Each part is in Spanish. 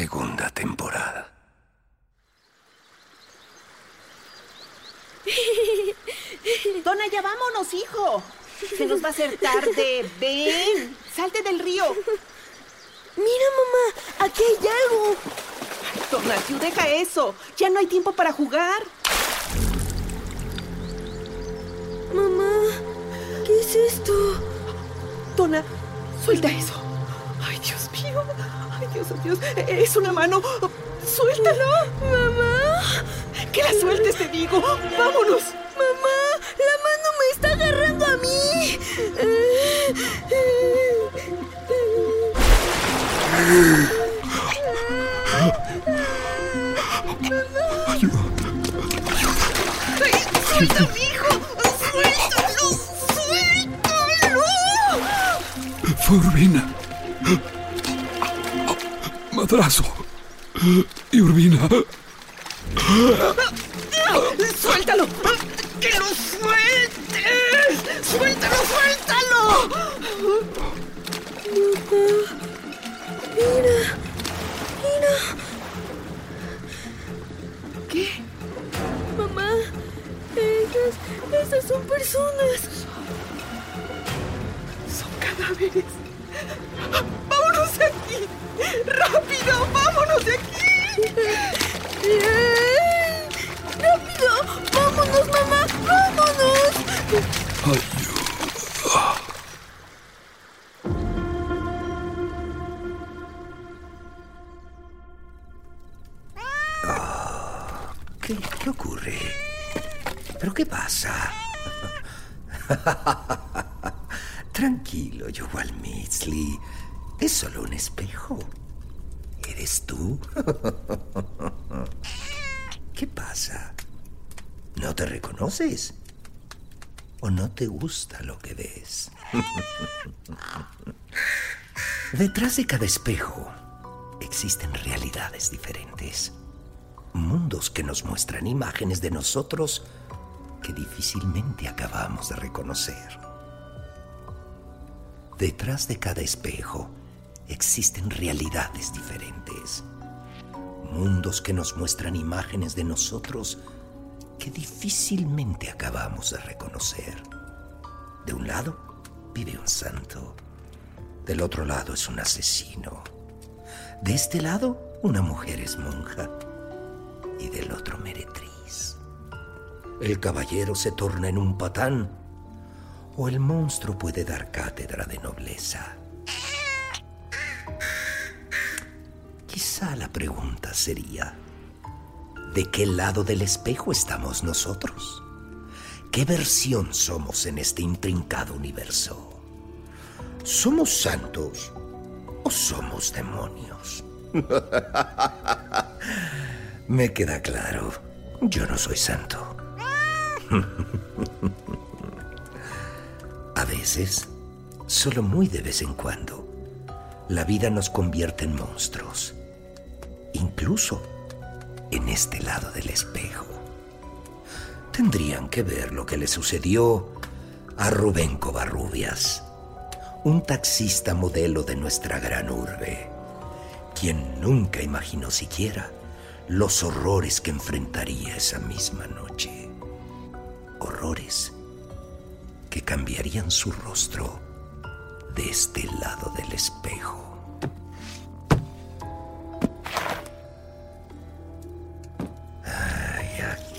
Segunda temporada. Dona, ya vámonos, hijo. Se nos va a hacer tarde. Ven, salte del río. Mira, mamá, aquí hay algo. Donatiu, deja eso. Ya no hay tiempo para jugar. Mamá, ¿qué es esto? Dona, suelta eso. Ay, Dios mío. Ay, Dios, oh, Dios. Es una mano. Suéltalo. Mamá. Que la sueltes, te digo. Vámonos. Mamá, la mano me está agarrando a mí. Ay. Suéltalo. Suéltalo. Fue Urbina. Madrazo. Y Urbina. ¡Suéltalo! ¡Que lo sueltes! ¡Suéltalo, suéltalo! Mira, mira. ¿Qué? Mamá, ellas, esas son personas. Son cadáveres. ¡Vámonos de aquí! ¡Rápido! ¡Vámonos de aquí! ¡Rápido! ¡Vámonos, mamá! ¡Vámonos! Ayuda. ¿Qué, qué ocurre? ¿Pero qué pasa? Tranquilo, Joel Mitsley. Es solo un espejo. ¿Eres tú? ¿Qué pasa? ¿No te reconoces? ¿O no te gusta lo que ves? Detrás de cada espejo existen realidades diferentes. Mundos que nos muestran imágenes de nosotros que difícilmente acabamos de reconocer. Detrás de cada espejo existen realidades diferentes. Mundos que nos muestran imágenes de nosotros que difícilmente acabamos de reconocer. De un lado vive un santo. Del otro lado es un asesino. De este lado una mujer es monja. Y del otro meretriz. El caballero se torna en un patán o el monstruo puede dar cátedra de nobleza. Quizá la pregunta sería, ¿de qué lado del espejo estamos nosotros? ¿Qué versión somos en este intrincado universo? ¿Somos santos o somos demonios? Me queda claro, yo no soy santo. A veces, solo muy de vez en cuando, la vida nos convierte en monstruos, incluso en este lado del espejo. Tendrían que ver lo que le sucedió a Rubén Covarrubias, un taxista modelo de nuestra gran urbe, quien nunca imaginó siquiera los horrores que enfrentaría esa misma noche. Horrores que cambiarían su rostro de este lado del espejo.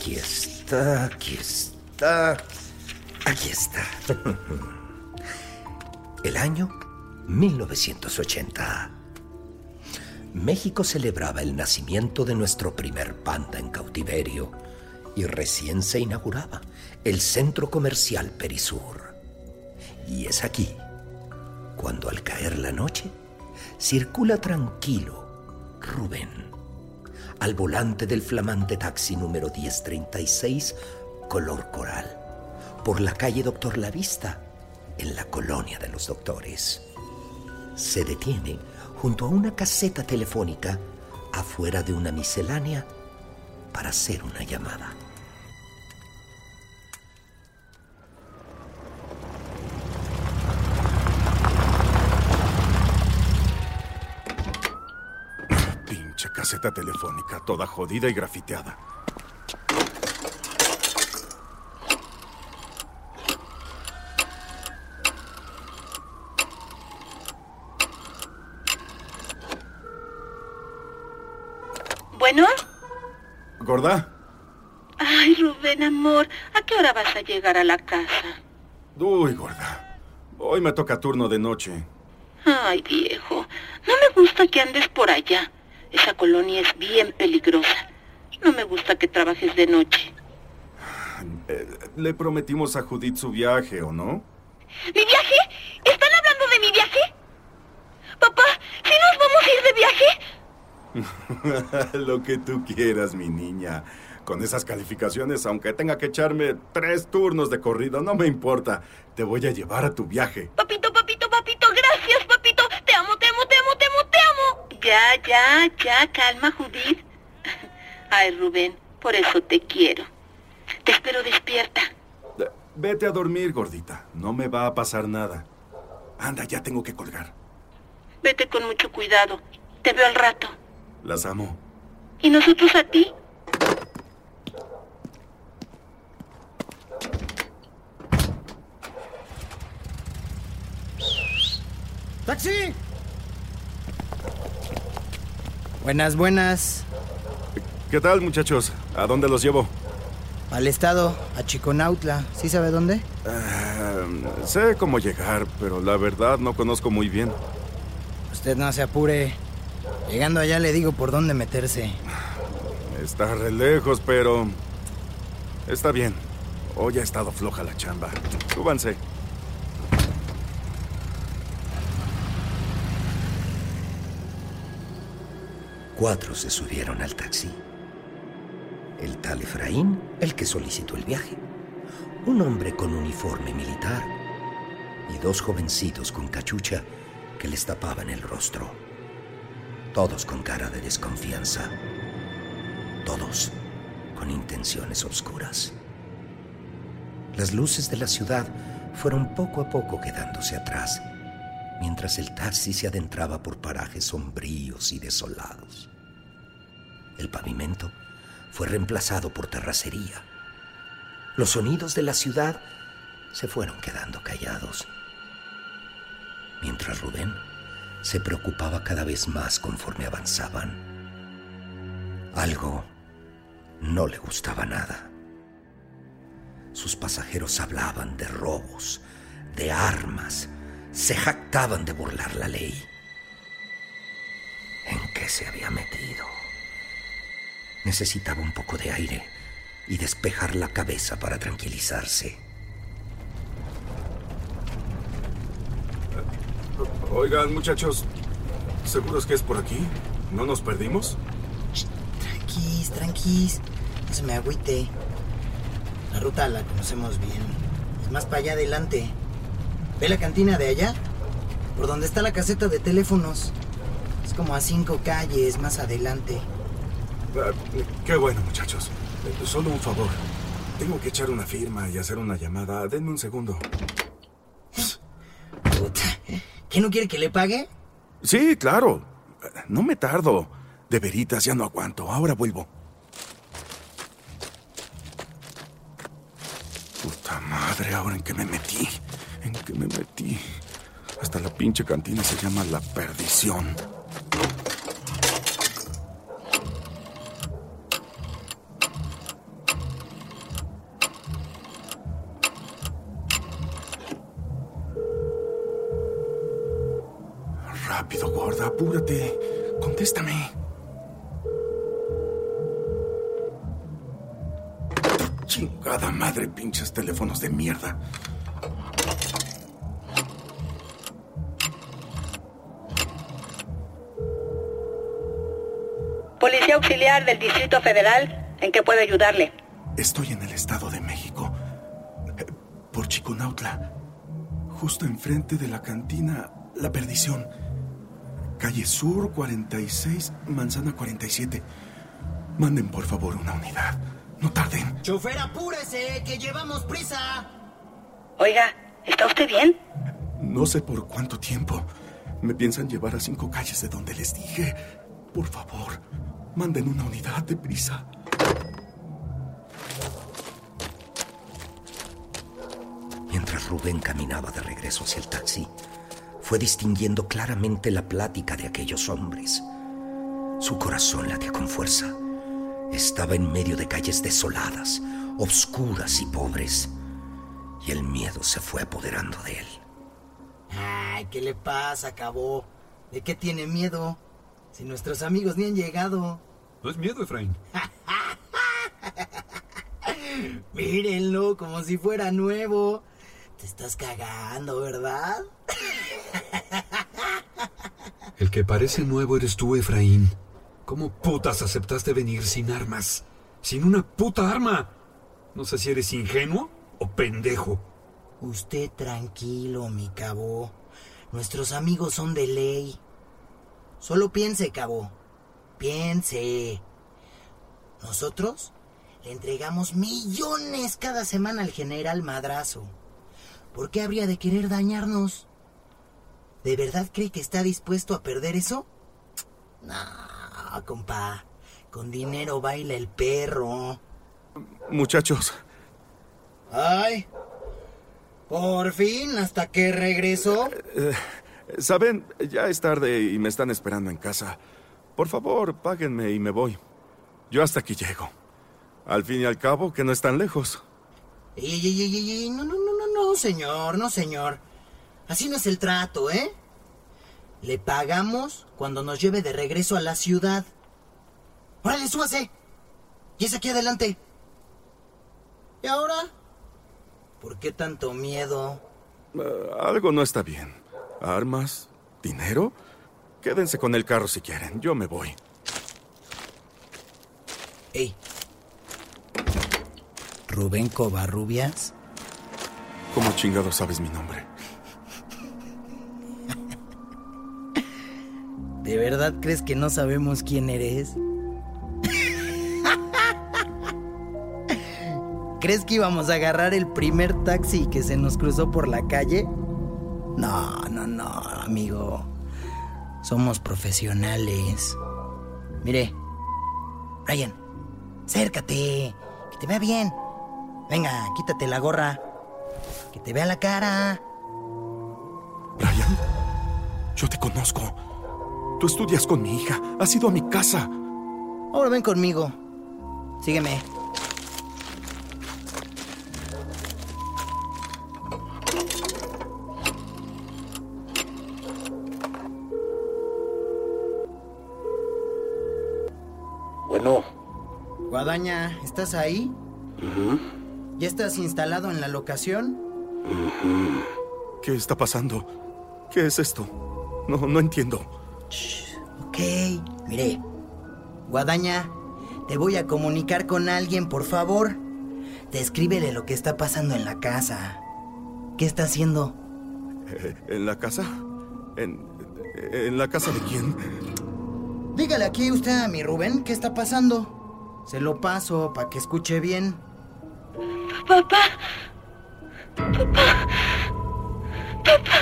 Aquí está, aquí está, aquí está. El año 1980. México celebraba el nacimiento de nuestro primer panda en cautiverio y recién se inauguraba el centro comercial Perisur. Y es aquí cuando al caer la noche circula tranquilo Rubén al volante del flamante taxi número 1036 color coral por la calle Doctor La Vista en la colonia de los doctores. Se detiene junto a una caseta telefónica afuera de una miscelánea para hacer una llamada. Telefónica, toda jodida y grafiteada. Bueno. ¿Gorda? Ay, Rubén, amor, ¿a qué hora vas a llegar a la casa? Uy, gorda. Hoy me toca turno de noche. Ay, viejo, no me gusta que andes por allá. Esa colonia es bien peligrosa. No me gusta que trabajes de noche. Eh, le prometimos a Judith su viaje, ¿o no? ¿Mi viaje? ¿Están hablando de mi viaje? Papá, ¿sí nos vamos a ir de viaje? Lo que tú quieras, mi niña. Con esas calificaciones, aunque tenga que echarme tres turnos de corrido, no me importa. Te voy a llevar a tu viaje. Papito, Ya, ya, ya, calma, Judith. Ay, Rubén, por eso te quiero. Te espero despierta. Vete a dormir, gordita. No me va a pasar nada. Anda, ya tengo que colgar. Vete con mucho cuidado. Te veo al rato. Las amo. ¿Y nosotros a ti? ¡Taxi! Buenas, buenas. ¿Qué tal, muchachos? ¿A dónde los llevo? Al estado, a Chiconautla. ¿Sí sabe dónde? Ah, sé cómo llegar, pero la verdad no conozco muy bien. Usted no se apure. Llegando allá le digo por dónde meterse. Está re lejos, pero... Está bien. Hoy ha estado floja la chamba. Súbanse. Cuatro se subieron al taxi. El tal Efraín, el que solicitó el viaje. Un hombre con uniforme militar. Y dos jovencitos con cachucha que les tapaban el rostro. Todos con cara de desconfianza. Todos con intenciones oscuras. Las luces de la ciudad fueron poco a poco quedándose atrás, mientras el taxi se adentraba por parajes sombríos y desolados. El pavimento fue reemplazado por terracería. Los sonidos de la ciudad se fueron quedando callados, mientras Rubén se preocupaba cada vez más conforme avanzaban. Algo no le gustaba nada. Sus pasajeros hablaban de robos, de armas, se jactaban de burlar la ley. ¿En qué se había metido. Necesitaba un poco de aire y despejar la cabeza para tranquilizarse. Oigan, muchachos, ¿seguros que es por aquí? ¿No nos perdimos? Tranquis, tranquis. No se me agüite. La ruta la conocemos bien. Es más para allá adelante. ¿Ve la cantina de allá? Por donde está la caseta de teléfonos. Es como a cinco calles más adelante. Ah, qué bueno, muchachos. Eh, Solo un favor. Tengo que echar una firma y hacer una llamada. Denme un segundo. Puta. ¿Qué no quiere que le pague? Sí, claro. No me tardo. De veritas, ya no aguanto. Ahora vuelvo. Puta madre, ahora en qué me metí. ¿En qué me metí? Hasta la pinche cantina se llama La Perdición. Rápido, gorda, apúrate. Contéstame. Chingada madre, pinches teléfonos de mierda. Auxiliar del Distrito Federal, ¿en qué puedo ayudarle? Estoy en el Estado de México. eh, Por Chiconautla. Justo enfrente de la cantina La Perdición. Calle Sur 46, Manzana 47. Manden por favor una unidad. No tarden. Chofer, apúrese, que llevamos prisa. Oiga, ¿está usted bien? No sé por cuánto tiempo. Me piensan llevar a cinco calles de donde les dije. Por favor, manden una unidad de prisa. Mientras Rubén caminaba de regreso hacia el taxi, fue distinguiendo claramente la plática de aquellos hombres. Su corazón latía con fuerza. Estaba en medio de calles desoladas, obscuras y pobres, y el miedo se fue apoderando de él. Ay, ¿qué le pasa, acabó? ¿De qué tiene miedo? Si nuestros amigos ni han llegado. No es miedo, Efraín. Mírenlo, como si fuera nuevo. Te estás cagando, ¿verdad? El que parece nuevo eres tú, Efraín. ¿Cómo putas aceptaste venir sin armas? Sin una puta arma. No sé si eres ingenuo o pendejo. Usted tranquilo, mi cabo. Nuestros amigos son de ley. Solo piense, cabo. Piense. Nosotros le entregamos millones cada semana al general Madrazo. ¿Por qué habría de querer dañarnos? ¿De verdad cree que está dispuesto a perder eso? No, compa. Con dinero baila el perro. Muchachos, Ay. Por fin, hasta que regresó. Saben, ya es tarde y me están esperando en casa. Por favor, páguenme y me voy. Yo hasta aquí llego. Al fin y al cabo, que no están lejos. Ey, ey, ey, ey, ey, no, no, no, no, no, señor, no, señor. Así no es el trato, ¿eh? Le pagamos cuando nos lleve de regreso a la ciudad. ¡Órale, súbase! Y es aquí adelante. ¿Y ahora? ¿Por qué tanto miedo? Eh, algo no está bien. ¿Armas? ¿Dinero? Quédense con el carro si quieren. Yo me voy. Ey. ¿Rubén Covarrubias? ¿Cómo chingado sabes mi nombre? ¿De verdad crees que no sabemos quién eres? ¿Crees que íbamos a agarrar el primer taxi que se nos cruzó por la calle? No, no, no, amigo. Somos profesionales. Mire, Brian, acércate, que te vea bien. Venga, quítate la gorra. Que te vea la cara. Brian, yo te conozco. Tú estudias con mi hija. Has ido a mi casa. Ahora ven conmigo. Sígueme. Bueno. Guadaña, ¿estás ahí? ¿Ya estás instalado en la locación? ¿Qué está pasando? ¿Qué es esto? No, no entiendo. Ok, mire. Guadaña, te voy a comunicar con alguien, por favor. Descríbele lo que está pasando en la casa. ¿Qué está haciendo? Eh, ¿En la casa? ¿En, ¿En la casa de quién? Dígale aquí usted a mi Rubén qué está pasando. Se lo paso para que escuche bien. Papá. Papá. Papá.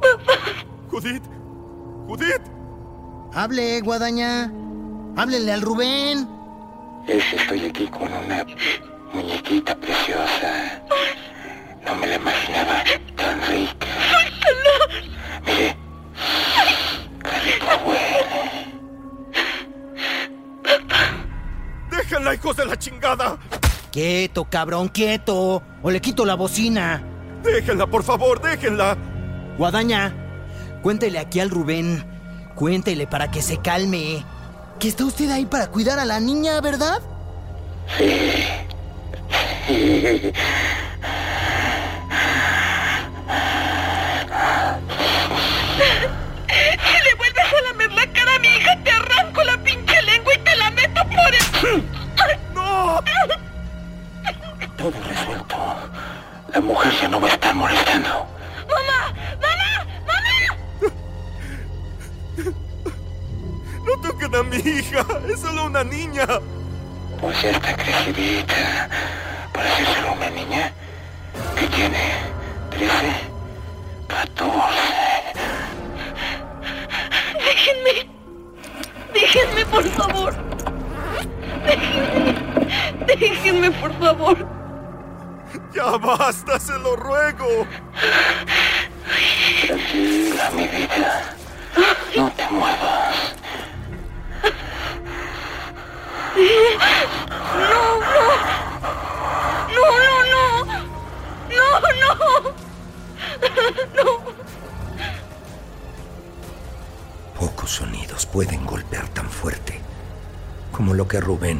Papá. Judith. Judith. Hable, Guadaña. Háblele al Rubén. Es que estoy aquí con una muñequita preciosa. No me la imaginaba tan rica. ¡Déjenla, hijos de la chingada! Quieto, cabrón, quieto. O le quito la bocina. Déjenla, por favor, déjenla. Guadaña, cuéntele aquí al Rubén. Cuéntele para que se calme. Que está usted ahí para cuidar a la niña, ¿verdad? niña!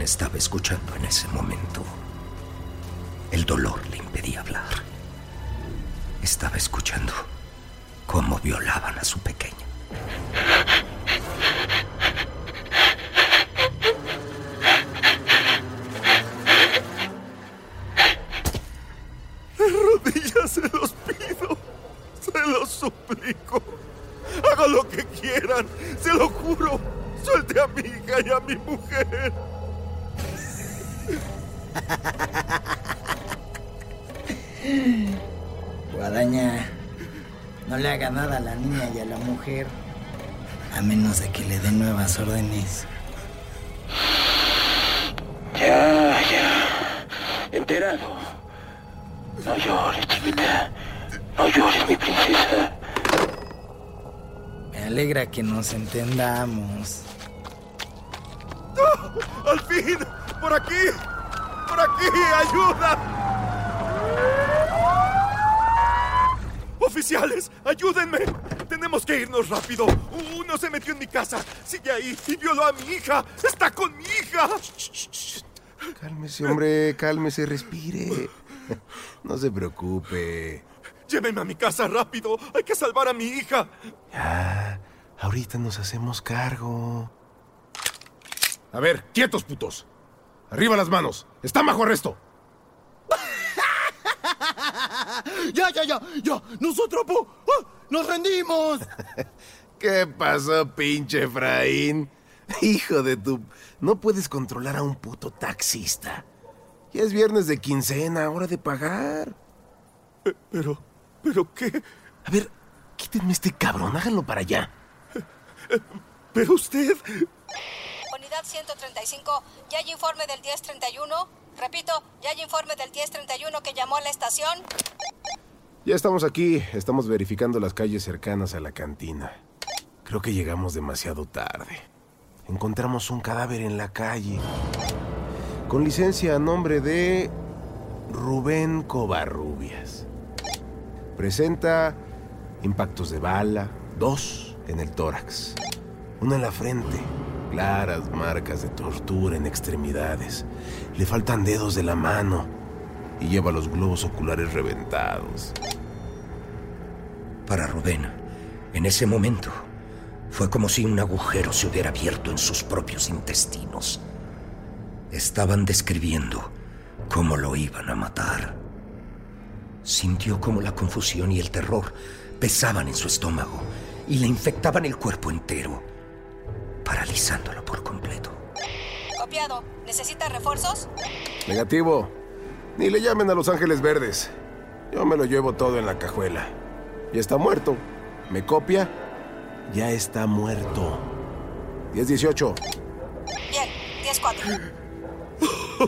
Estaba escuchando en ese momento. El dolor le impedía hablar. Estaba escuchando cómo violaban a su pequeña. De rodillas se los pido. Se los suplico. Haga lo que quieran. Se lo juro. Suelte a mi hija y a mi mujer. Guadaña, no le haga nada a la niña y a la mujer. A menos de que le dé nuevas órdenes. Ya, ya. Enterado. No llores, chiquita. No llores, mi princesa. Me alegra que nos entendamos. ¡Al fin! ¡Por aquí! ¡Por aquí! ¡Ayuda! ¡Oficiales! ¡Ayúdenme! Tenemos que irnos rápido. Uno se metió en mi casa. Sigue ahí y violó a mi hija. ¡Está con mi hija! Cálmese, hombre, cálmese, respire. No se preocupe. Llévenme a mi casa rápido. Hay que salvar a mi hija. Ya, ahorita nos hacemos cargo. A ver, quietos, putos. Arriba las manos. Están bajo arresto. Ya, ya, ya, ya. Nosotros po, ¡ah! nos rendimos. ¿Qué pasó, pinche Efraín? Hijo de tu... No puedes controlar a un puto taxista. Ya es viernes de quincena, hora de pagar. Pero, ¿pero qué? A ver, quítenme este cabrón, háganlo para allá. Pero usted... Unidad 135, ¿ya hay informe del 1031? Repito, ¿ya hay informe del 1031 que llamó a la estación? Ya estamos aquí, estamos verificando las calles cercanas a la cantina. Creo que llegamos demasiado tarde. Encontramos un cadáver en la calle. Con licencia a nombre de Rubén Covarrubias. Presenta impactos de bala, dos en el tórax, uno en la frente, Claras marcas de tortura en extremidades. Le faltan dedos de la mano y lleva los globos oculares reventados. Para Rubén, en ese momento, fue como si un agujero se hubiera abierto en sus propios intestinos. Estaban describiendo cómo lo iban a matar. Sintió como la confusión y el terror pesaban en su estómago y le infectaban el cuerpo entero, paralizándolo por completo. Copiado. ¿Necesita refuerzos? Negativo. Ni le llamen a Los Ángeles Verdes. Yo me lo llevo todo en la cajuela. Ya está muerto. ¿Me copia? Ya está muerto. 10-18. Bien, 10-4.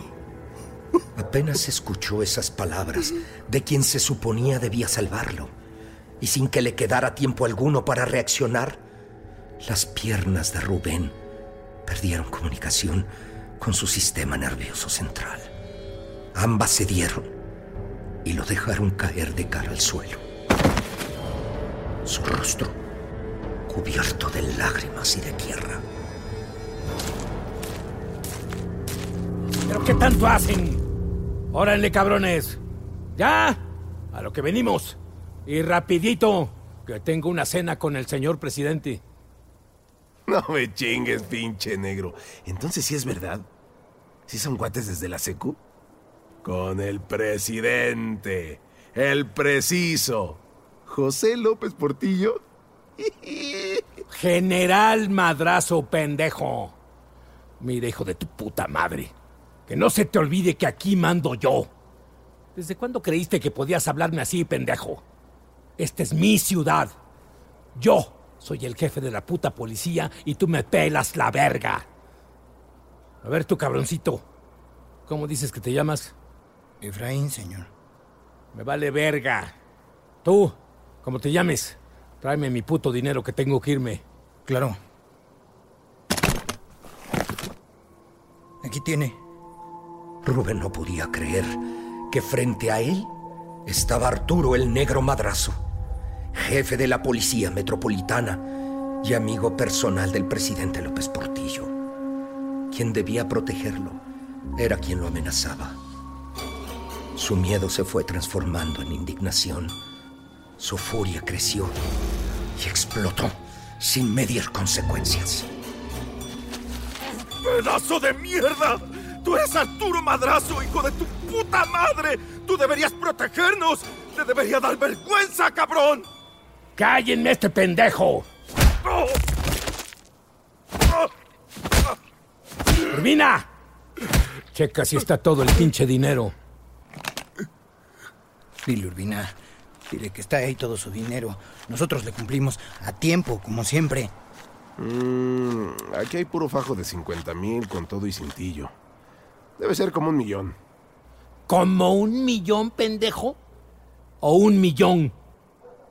Apenas escuchó esas palabras de quien se suponía debía salvarlo, y sin que le quedara tiempo alguno para reaccionar, las piernas de Rubén perdieron comunicación con su sistema nervioso central. Ambas cedieron y lo dejaron caer de cara al suelo. Su rostro cubierto de lágrimas y de tierra. ¿Pero qué tanto hacen? Órale, cabrones. Ya, a lo que venimos. Y rapidito, que tengo una cena con el señor presidente. No me chingues, pinche negro. Entonces sí es verdad. ¿Sí son cuates desde la secu? Con el presidente. El preciso. José López Portillo. General Madrazo Pendejo. Mira, hijo de tu puta madre. Que no se te olvide que aquí mando yo. ¿Desde cuándo creíste que podías hablarme así, pendejo? Esta es mi ciudad. Yo soy el jefe de la puta policía y tú me pelas la verga. A ver, tu cabroncito. ¿Cómo dices que te llamas? Efraín, señor. Me vale verga. Tú, como te llames, tráeme mi puto dinero que tengo que irme. Claro. Aquí tiene. Rubén no podía creer que frente a él estaba Arturo el Negro Madrazo, jefe de la Policía Metropolitana y amigo personal del presidente López Portillo. Quien debía protegerlo era quien lo amenazaba. Su miedo se fue transformando en indignación. Su furia creció y explotó sin medir consecuencias. ¡Pedazo de mierda! ¡Tú eres Arturo Madrazo, hijo de tu puta madre! ¡Tú deberías protegernos! ¡Te debería dar vergüenza, cabrón! ¡Cállenme este pendejo! ¡Urbina! Checa si está todo el pinche dinero. Dile, Urbina. Dile que está ahí todo su dinero. Nosotros le cumplimos a tiempo, como siempre. Mm, aquí hay puro fajo de 50 mil con todo y cintillo. Debe ser como un millón. ¿Como un millón, pendejo? ¿O un millón?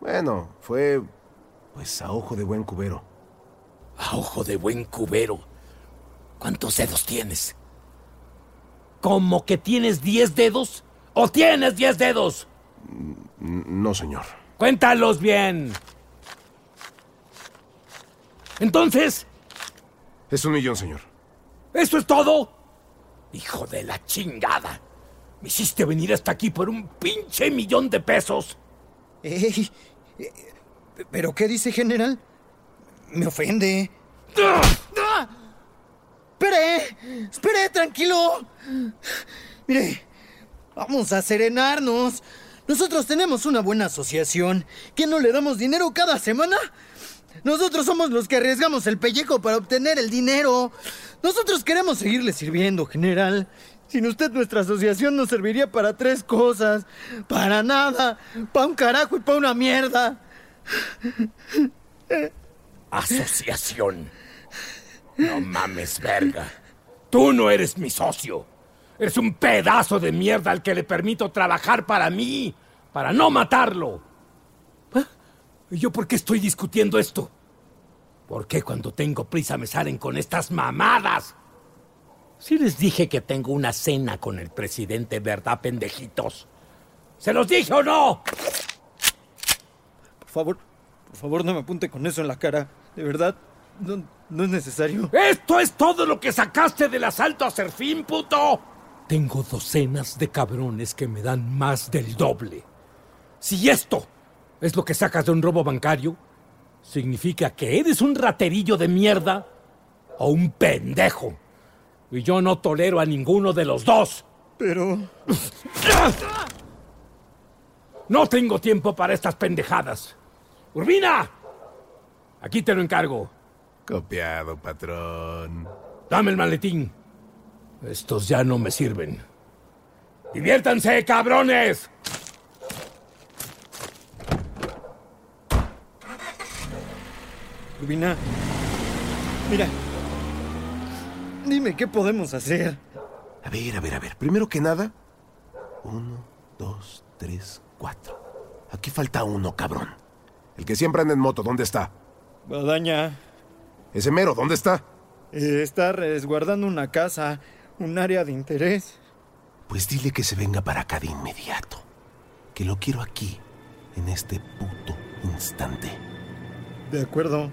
Bueno, fue pues a ojo de buen cubero. A ojo de buen cubero. ¿Cuántos dedos tienes? ¿Cómo que tienes 10 dedos? ¿O tienes 10 dedos? No, señor. Cuéntalos bien. Entonces, Es un millón, señor. ¿eso es todo? Hijo de la chingada. Me hiciste venir hasta aquí por un pinche millón de pesos. Ey, eh, ¿Pero qué dice, general? Me ofende. ¡Espere! ¡Espere, tranquilo! Mire, vamos a serenarnos. Nosotros tenemos una buena asociación. ¿Que no le damos dinero cada semana? Nosotros somos los que arriesgamos el pellejo para obtener el dinero. Nosotros queremos seguirle sirviendo, general. Sin usted nuestra asociación nos serviría para tres cosas. Para nada. Para un carajo y para una mierda. Asociación. No mames, verga. Tú no eres mi socio. Eres un pedazo de mierda al que le permito trabajar para mí, para no matarlo. ¿Ah? ¿Y yo por qué estoy discutiendo esto? ¿Por qué cuando tengo prisa me salen con estas mamadas? Si les dije que tengo una cena con el presidente, ¿verdad, pendejitos? ¿Se los dije o no? Por favor, por favor, no me apunte con eso en la cara. De verdad, no, No es necesario. ¿Esto es todo lo que sacaste del asalto a Serfín, puto? Tengo docenas de cabrones que me dan más del doble. Si esto es lo que sacas de un robo bancario, significa que eres un raterillo de mierda o un pendejo. Y yo no tolero a ninguno de los dos. Pero... No tengo tiempo para estas pendejadas. Urbina, aquí te lo encargo. Copiado, patrón. Dame el maletín. Estos ya no me sirven. ¡Diviértanse, cabrones! Rubina. Mira. Dime qué podemos hacer. A ver, a ver, a ver. Primero que nada. Uno, dos, tres, cuatro. Aquí falta uno, cabrón. El que siempre anda en moto, ¿dónde está? Guadaña. Ese mero, ¿dónde está? Eh, está resguardando una casa, un área de interés. Pues dile que se venga para acá de inmediato. Que lo quiero aquí, en este puto instante. De acuerdo.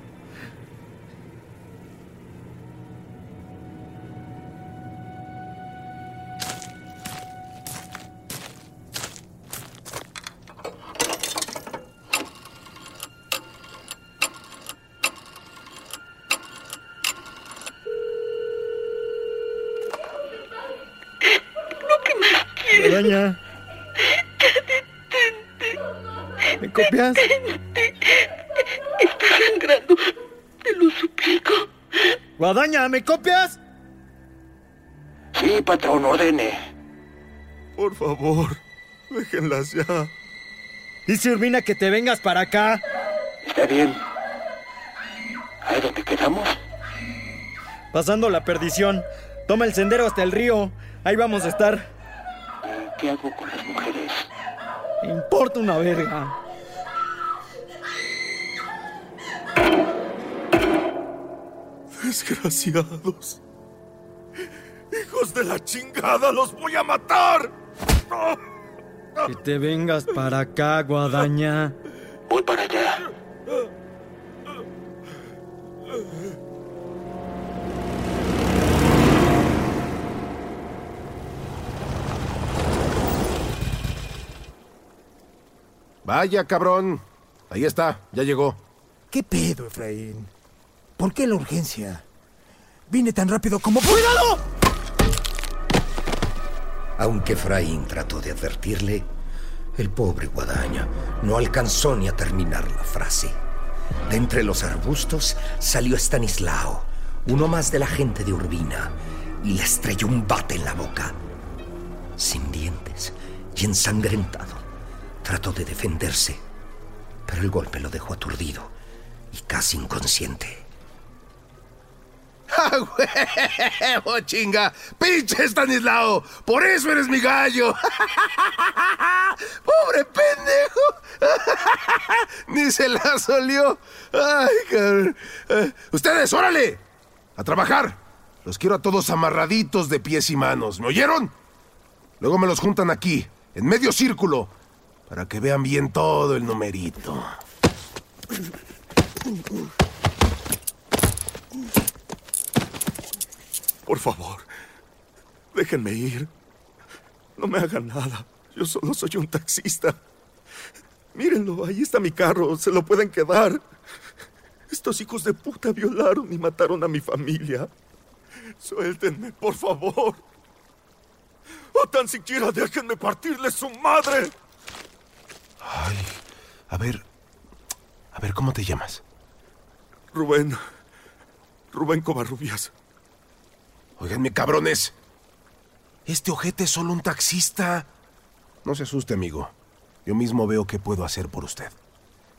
Está sangrando. Te lo suplico. Guadaña, ¿me copias? Sí, patrón, ordene. Por favor, déjenlas ya. Dice Urbina que te vengas para acá. Está bien. ¿Ahí donde quedamos? Pasando la perdición. Toma el sendero hasta el río. Ahí vamos a estar. ¿Qué hago con las mujeres? Me importa una verga. Desgraciados. Hijos de la chingada, los voy a matar. Que te vengas para acá, Guadaña. Voy para allá. Vaya, cabrón. Ahí está, ya llegó. ¿Qué pedo, Efraín? ¿Por qué la urgencia? Vine tan rápido como... ¡Cuidado! Aunque Efraín trató de advertirle, el pobre Guadaña no alcanzó ni a terminar la frase. De entre los arbustos salió Stanislao, uno más de la gente de Urbina, y le estrelló un bate en la boca. Sin dientes y ensangrentado, trató de defenderse, pero el golpe lo dejó aturdido y casi inconsciente. ¡Ah, huevo, chinga! ¡Pinche Stanislao! ¡Por eso eres mi gallo! ¡Pobre pendejo! Ni se la solió. ¡Ay, cabrón! Eh, ¡Ustedes, órale! ¡A trabajar! Los quiero a todos amarraditos de pies y manos. ¿Me oyeron? Luego me los juntan aquí, en medio círculo, para que vean bien todo el numerito. Por favor, déjenme ir. No me hagan nada. Yo solo soy un taxista. Mírenlo, ahí está mi carro. Se lo pueden quedar. Estos hijos de puta violaron y mataron a mi familia. Suéltenme, por favor. O tan siquiera déjenme partirle su madre. Ay, a ver. A ver, ¿cómo te llamas? Rubén. Rubén Covarrubias. Oiganme, cabrones. Este ojete es solo un taxista. No se asuste, amigo. Yo mismo veo qué puedo hacer por usted.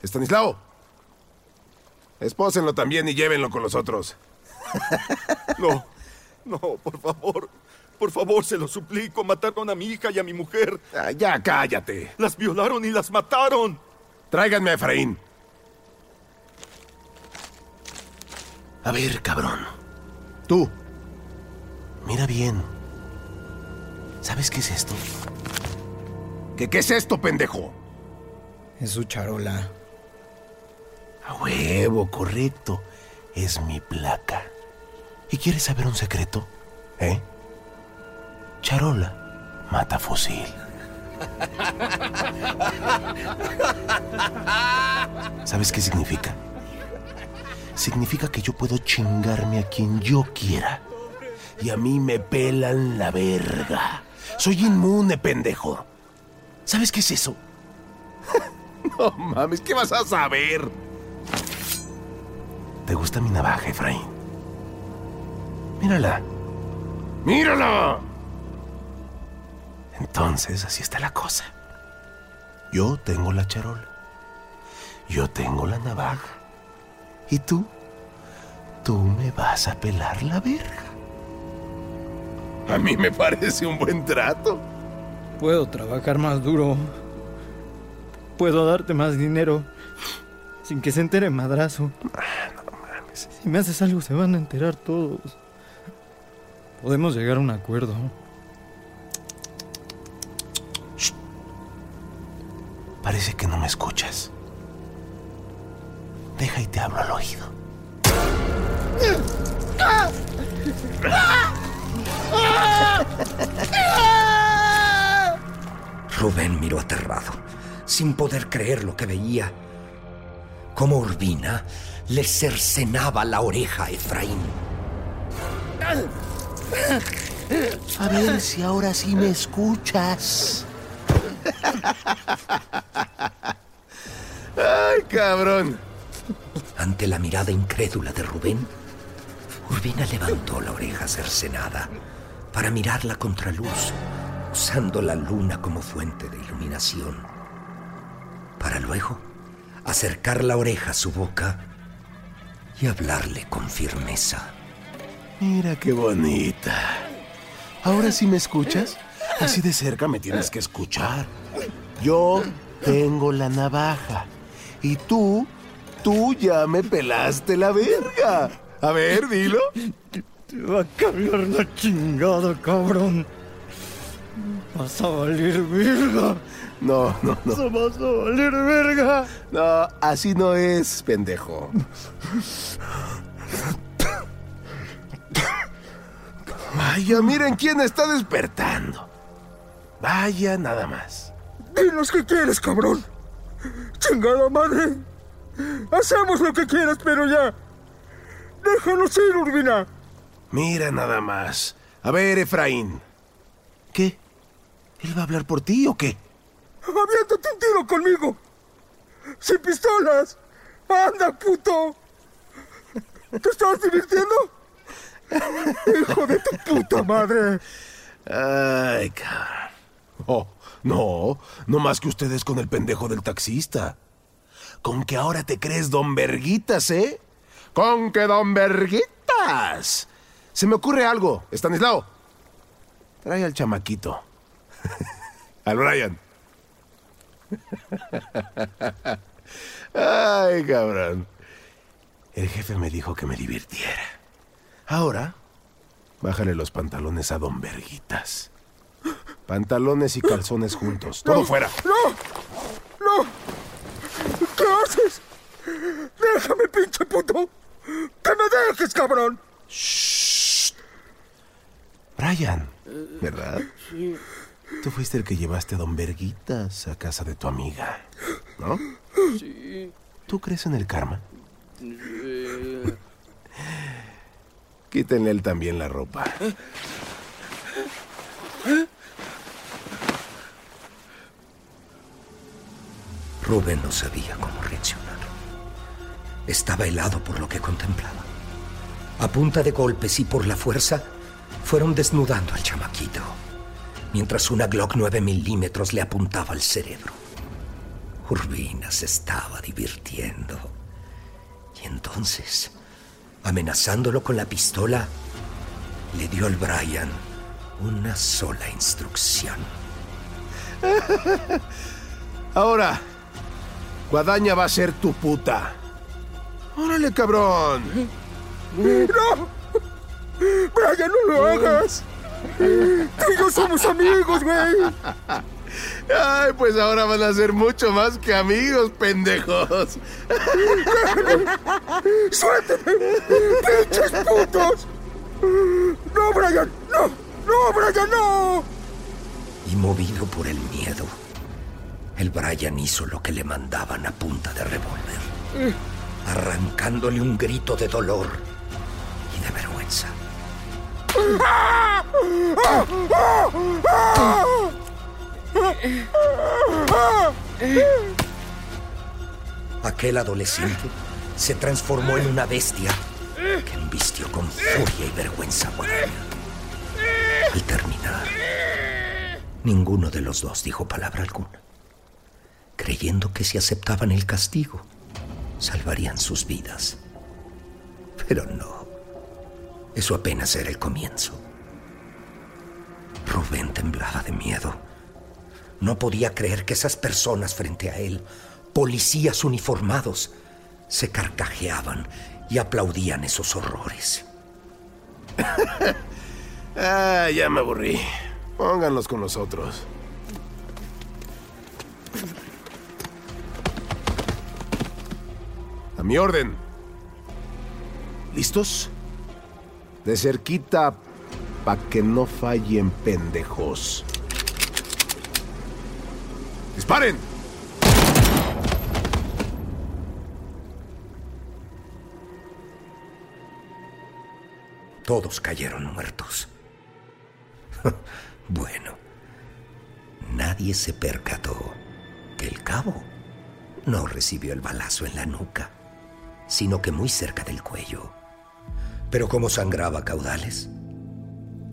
Estanislao. Espósenlo también y llévenlo con los otros. No, no, por favor. Por favor, se lo suplico. Mataron a mi hija y a mi mujer. Ah, ya, cállate. Las violaron y las mataron. Tráiganme a Efraín. A ver, cabrón. Tú. Mira bien. ¿Sabes qué es esto? ¿Qué, qué es esto, pendejo? Es su charola. A huevo, correcto. es mi placa. ¿Y quieres saber un secreto? ¿Eh? Charola mata fusil. ¿Sabes qué significa? Significa que yo puedo chingarme a quien yo quiera. Y a mí me pelan la verga. Soy inmune, pendejo. ¿Sabes qué es eso? no mames, ¿qué vas a saber? ¿Te gusta mi navaja, Efraín? Mírala. ¡Mírala! Entonces, así está la cosa. Yo tengo la charola. Yo tengo la navaja. ¿Y tú? Tú me vas a pelar la verga. A mí me parece un buen trato. Puedo trabajar más duro. Puedo darte más dinero. Sin que se entere madrazo. Si me haces algo, se van a enterar todos. Podemos llegar a un acuerdo. Parece que no me escuchas. Deja y te hablo al oído. Rubén miró aterrado, sin poder creer lo que veía. Como Urbina le cercenaba la oreja a Efraín. A ver si ahora sí me escuchas. ¡Ay, cabrón! Ante la mirada incrédula de Rubén, Urbina levantó la oreja cercenada para mirar la contraluz, usando la luna como fuente de iluminación. Para luego acercar la oreja a su boca y hablarle con firmeza. Mira qué bonita. ¿Ahora sí me escuchas? Así de cerca me tienes que escuchar. Yo tengo la navaja. Y tú, tú ya me pelaste la verga. A ver, dilo. Te va a cambiar la chingada, cabrón. Vas a valer verga. No, no, no. Vas a valer verga. No, así no es, pendejo. Vaya, miren quién está despertando. Vaya, nada más. Dinos qué quieres, cabrón. Chingada madre. Hacemos lo que quieras, pero ya. Déjanos ir, Urbina. Mira nada más. A ver, Efraín. ¿Qué? ¿Él va a hablar por ti o qué? Aviéntate un tiro conmigo. Sin pistolas. Anda, puto. ¿Te estás divirtiendo? Hijo de tu puta madre. Ay, cabrón. Oh, no, no más que ustedes con el pendejo del taxista. Con que ahora te crees don Verguitas, ¿eh? Con que don Verguitas. Se me ocurre algo, Estanislao. Trae al chamaquito. al Brian. Ay, cabrón. El jefe me dijo que me divirtiera. Ahora, bájale los pantalones a don Verguitas. Pantalones y calzones juntos. Todo fuera. ¡No! ¡No! ¿Qué haces? ¡Déjame, pinche puto! ¡Que me dejes, cabrón! Brian, ¿verdad? Tú fuiste el que llevaste a don Verguitas a casa de tu amiga, ¿no? Sí. ¿Tú crees en el karma? Quítenle él también la ropa. Rubén no sabía cómo reaccionar. Estaba helado por lo que contemplaba. A punta de golpes y por la fuerza, fueron desnudando al chamaquito, mientras una Glock 9 milímetros le apuntaba al cerebro. Urbina se estaba divirtiendo. Y entonces, amenazándolo con la pistola, le dio al Brian una sola instrucción. Ahora, Guadaña va a ser tu puta. Órale, cabrón. ¡No! ¡Brian, no lo hagas! ¡Tú y yo somos amigos, güey! Ay, pues ahora van a ser mucho más que amigos, pendejos. ¡Suélteme! ¡Pinches putos! ¡No, Brian! ¡No! ¡No, Brian, no! Y movido por el miedo, el Brian hizo lo que le mandaban a punta de revólver, arrancándole un grito de dolor y de vergüenza. Aquel adolescente se transformó en una bestia que embistió con furia y vergüenza a Guadaña. Al terminar, ninguno de los dos dijo palabra alguna, creyendo que si aceptaban el castigo, salvarían sus vidas. Pero no, eso apenas era el comienzo. Rubén temblaba de miedo. No podía creer que esas personas frente a él, policías uniformados, se carcajeaban y aplaudían esos horrores. ah, ya me aburrí. Pónganlos con nosotros. A mi orden. ¿Listos? De cerquita, pa' que no fallen pendejos. ¡Disparen! Todos cayeron muertos. bueno, nadie se percató que el cabo no recibió el balazo en la nuca, sino que muy cerca del cuello. Pero como sangraba caudales,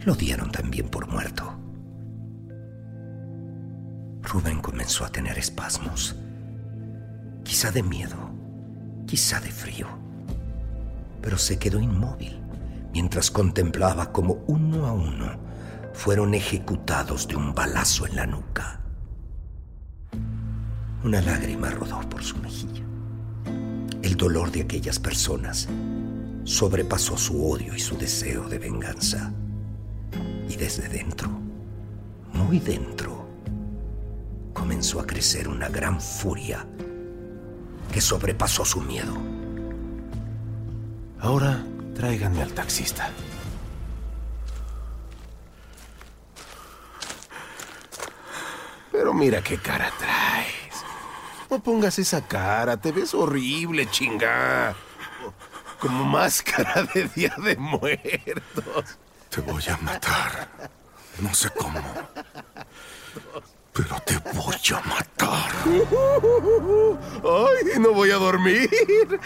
lo dieron también por muerto. Rubén comenzó a tener espasmos, quizá de miedo, quizá de frío, pero se quedó inmóvil mientras contemplaba como uno a uno fueron ejecutados de un balazo en la nuca. Una lágrima rodó por su mejilla. El dolor de aquellas personas sobrepasó su odio y su deseo de venganza. Y desde dentro, muy dentro, comenzó a crecer una gran furia que sobrepasó su miedo. Ahora tráiganme al taxista. Pero mira qué cara traes. No pongas esa cara, te ves horrible, chinga. Como máscara de Día de Muertos. Te voy a matar. No sé cómo. Pero te voy a matar. ¡Ay, no voy a dormir!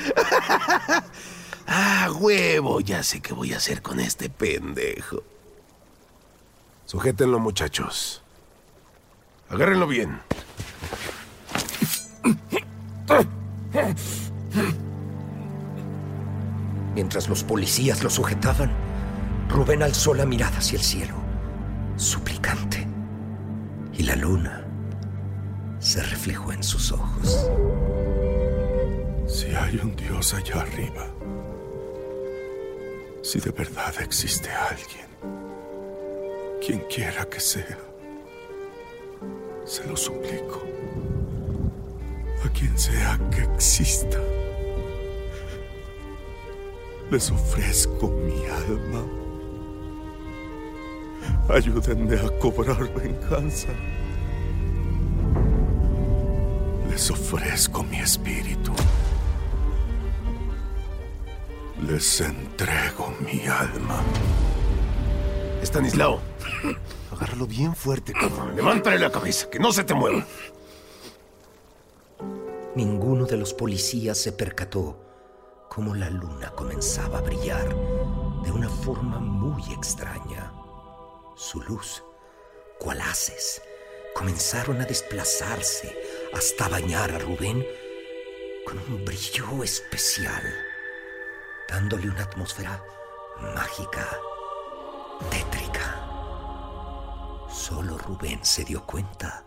¡Ah, huevo! Ya sé qué voy a hacer con este pendejo. Sujétenlo, muchachos. Agárrenlo bien. Mientras los policías lo sujetaban, Rubén alzó la mirada hacia el cielo, suplicante, y la luna se reflejó en sus ojos. Si hay un Dios allá arriba, si de verdad existe alguien, quien quiera que sea, se lo suplico, a quien sea que exista, les ofrezco mi alma. Ayúdenme a cobrar venganza. Les ofrezco mi espíritu. Les entrego mi alma. Estanislao, agárralo bien fuerte, cabrón. Levántale la cabeza, que no se te mueva. Ninguno de los policías se percató cómo la luna comenzaba a brillar de una forma muy extraña. Su luz, cual haces, comenzaron a desplazarse hasta bañar a Rubén con un brillo especial, dándole una atmósfera mágica, tétrica. Solo Rubén se dio cuenta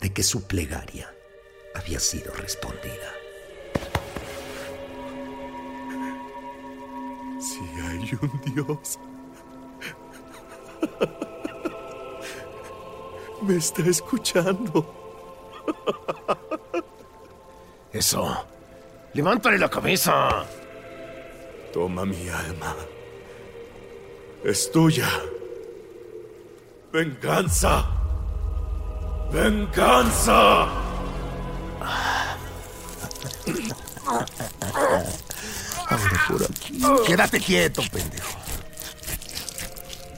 de que su plegaria había sido respondida. Hay un Dios, me está escuchando. Eso. Levántale la cabeza. Toma mi alma. Es tuya. Venganza. Venganza. Por aquí. Quédate quieto, pendejo.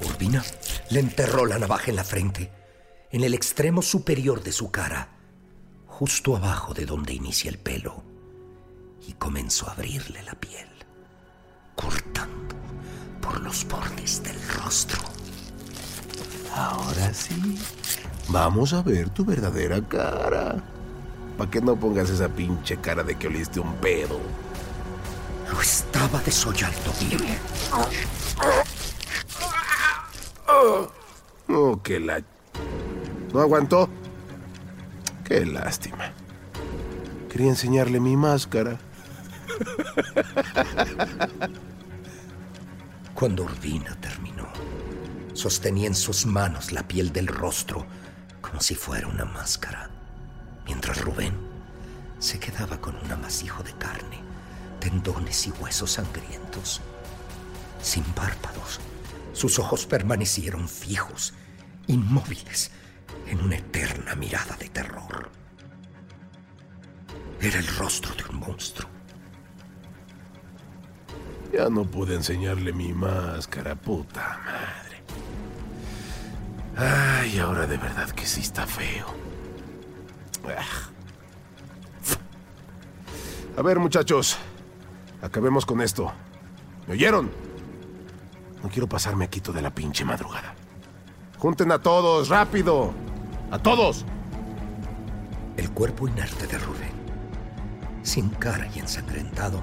Urbina le enterró la navaja en la frente, en el extremo superior de su cara, justo abajo de donde inicia el pelo, y comenzó a abrirle la piel, cortando por los bordes del rostro. Ahora sí. Vamos a ver tu verdadera cara. Para que no pongas esa pinche cara de que oliste un pedo. Lo estaba desollando bien. Oh, qué la... ¿No aguantó? Qué lástima. Quería enseñarle mi máscara. Cuando Urbina terminó, sostenía en sus manos la piel del rostro como si fuera una máscara, mientras Rubén se quedaba con un amasijo de carne, tendones y huesos sangrientos. Sin párpados, sus ojos permanecieron fijos, inmóviles, en una eterna mirada de terror. Era el rostro de un monstruo. Ya no pude enseñarle mi máscara, puta madre. Ay, ahora de verdad que sí está feo. Ah. A ver, muchachos. Acabemos con esto. ¿Me oyeron? No quiero pasarme aquí toda la pinche madrugada. Junten a todos, rápido. A todos. El cuerpo inerte de Rubén, sin cara y ensangrentado,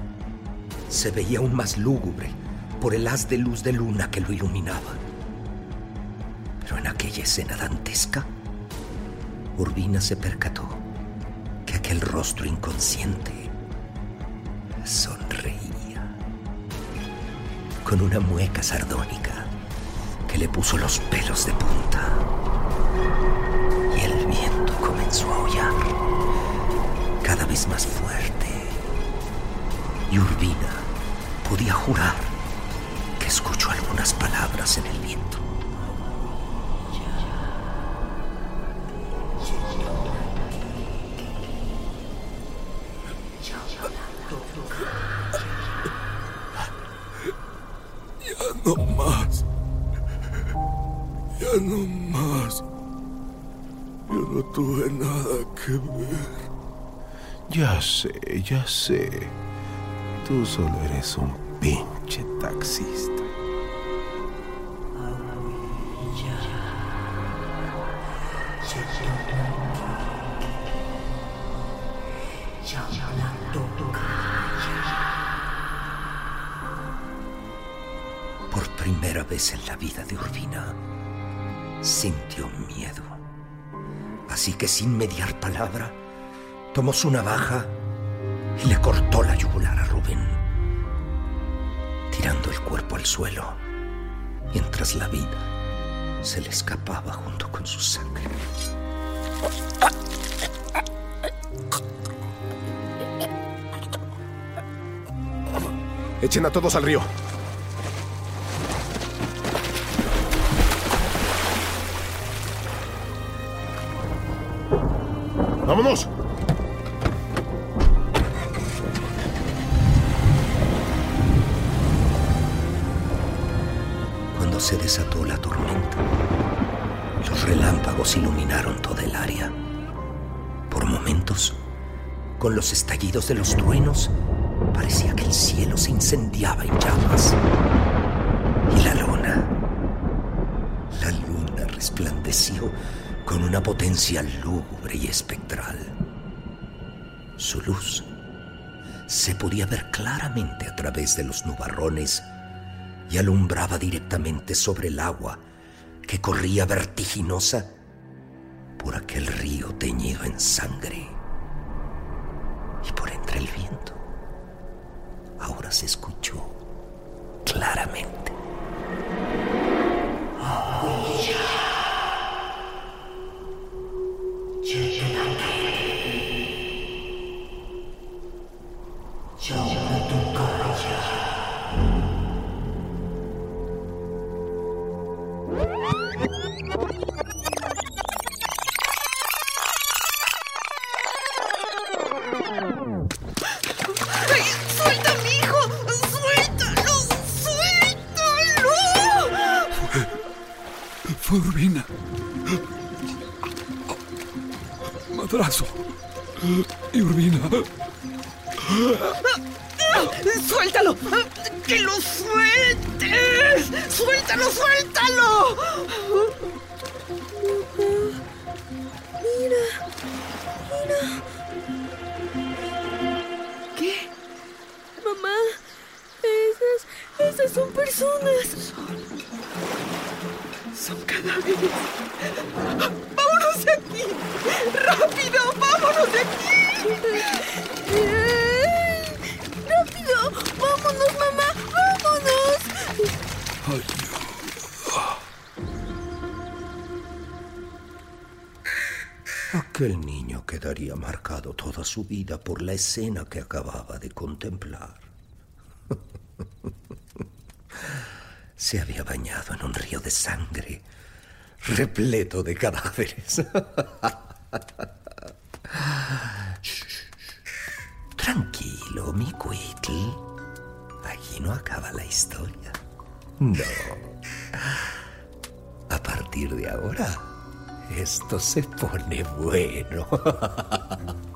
se veía aún más lúgubre por el haz de luz de luna que lo iluminaba. Pero en aquella escena dantesca, Urbina se percató que aquel rostro inconsciente sonreía con una mueca sardónica que le puso los pelos de punta. Y el viento comenzó a aullar cada vez más fuerte. Y Urbina podía jurar que escuchó algunas palabras en el viento. Ya sé, ya sé. Tú solo eres un pinche taxista. Por primera vez en la vida de Urbina, sintió miedo. Así que sin mediar palabra, tomó su navaja y le cortó la yugular a Rubén, tirando el cuerpo al suelo, mientras la vida se le escapaba junto con su sangre. Echen a todos al río. ¡Vámonos! Se desató la tormenta, los relámpagos iluminaron toda el área. Por momentos, con los estallidos de los truenos, parecía que el cielo se incendiaba en llamas. Y la luna, la luna resplandeció con una potencia lúgubre y espectral. Su luz se podía ver claramente a través de los nubarrones y alumbraba directamente sobre el agua que corría vertiginosa por aquel río teñido en sangre. Su vida por la escena que acababa de contemplar. Se había bañado en un río de sangre, repleto de cadáveres. Tranquilo, mi Quitl. Allí no acaba la historia. No. A partir de ahora, esto se pone bueno.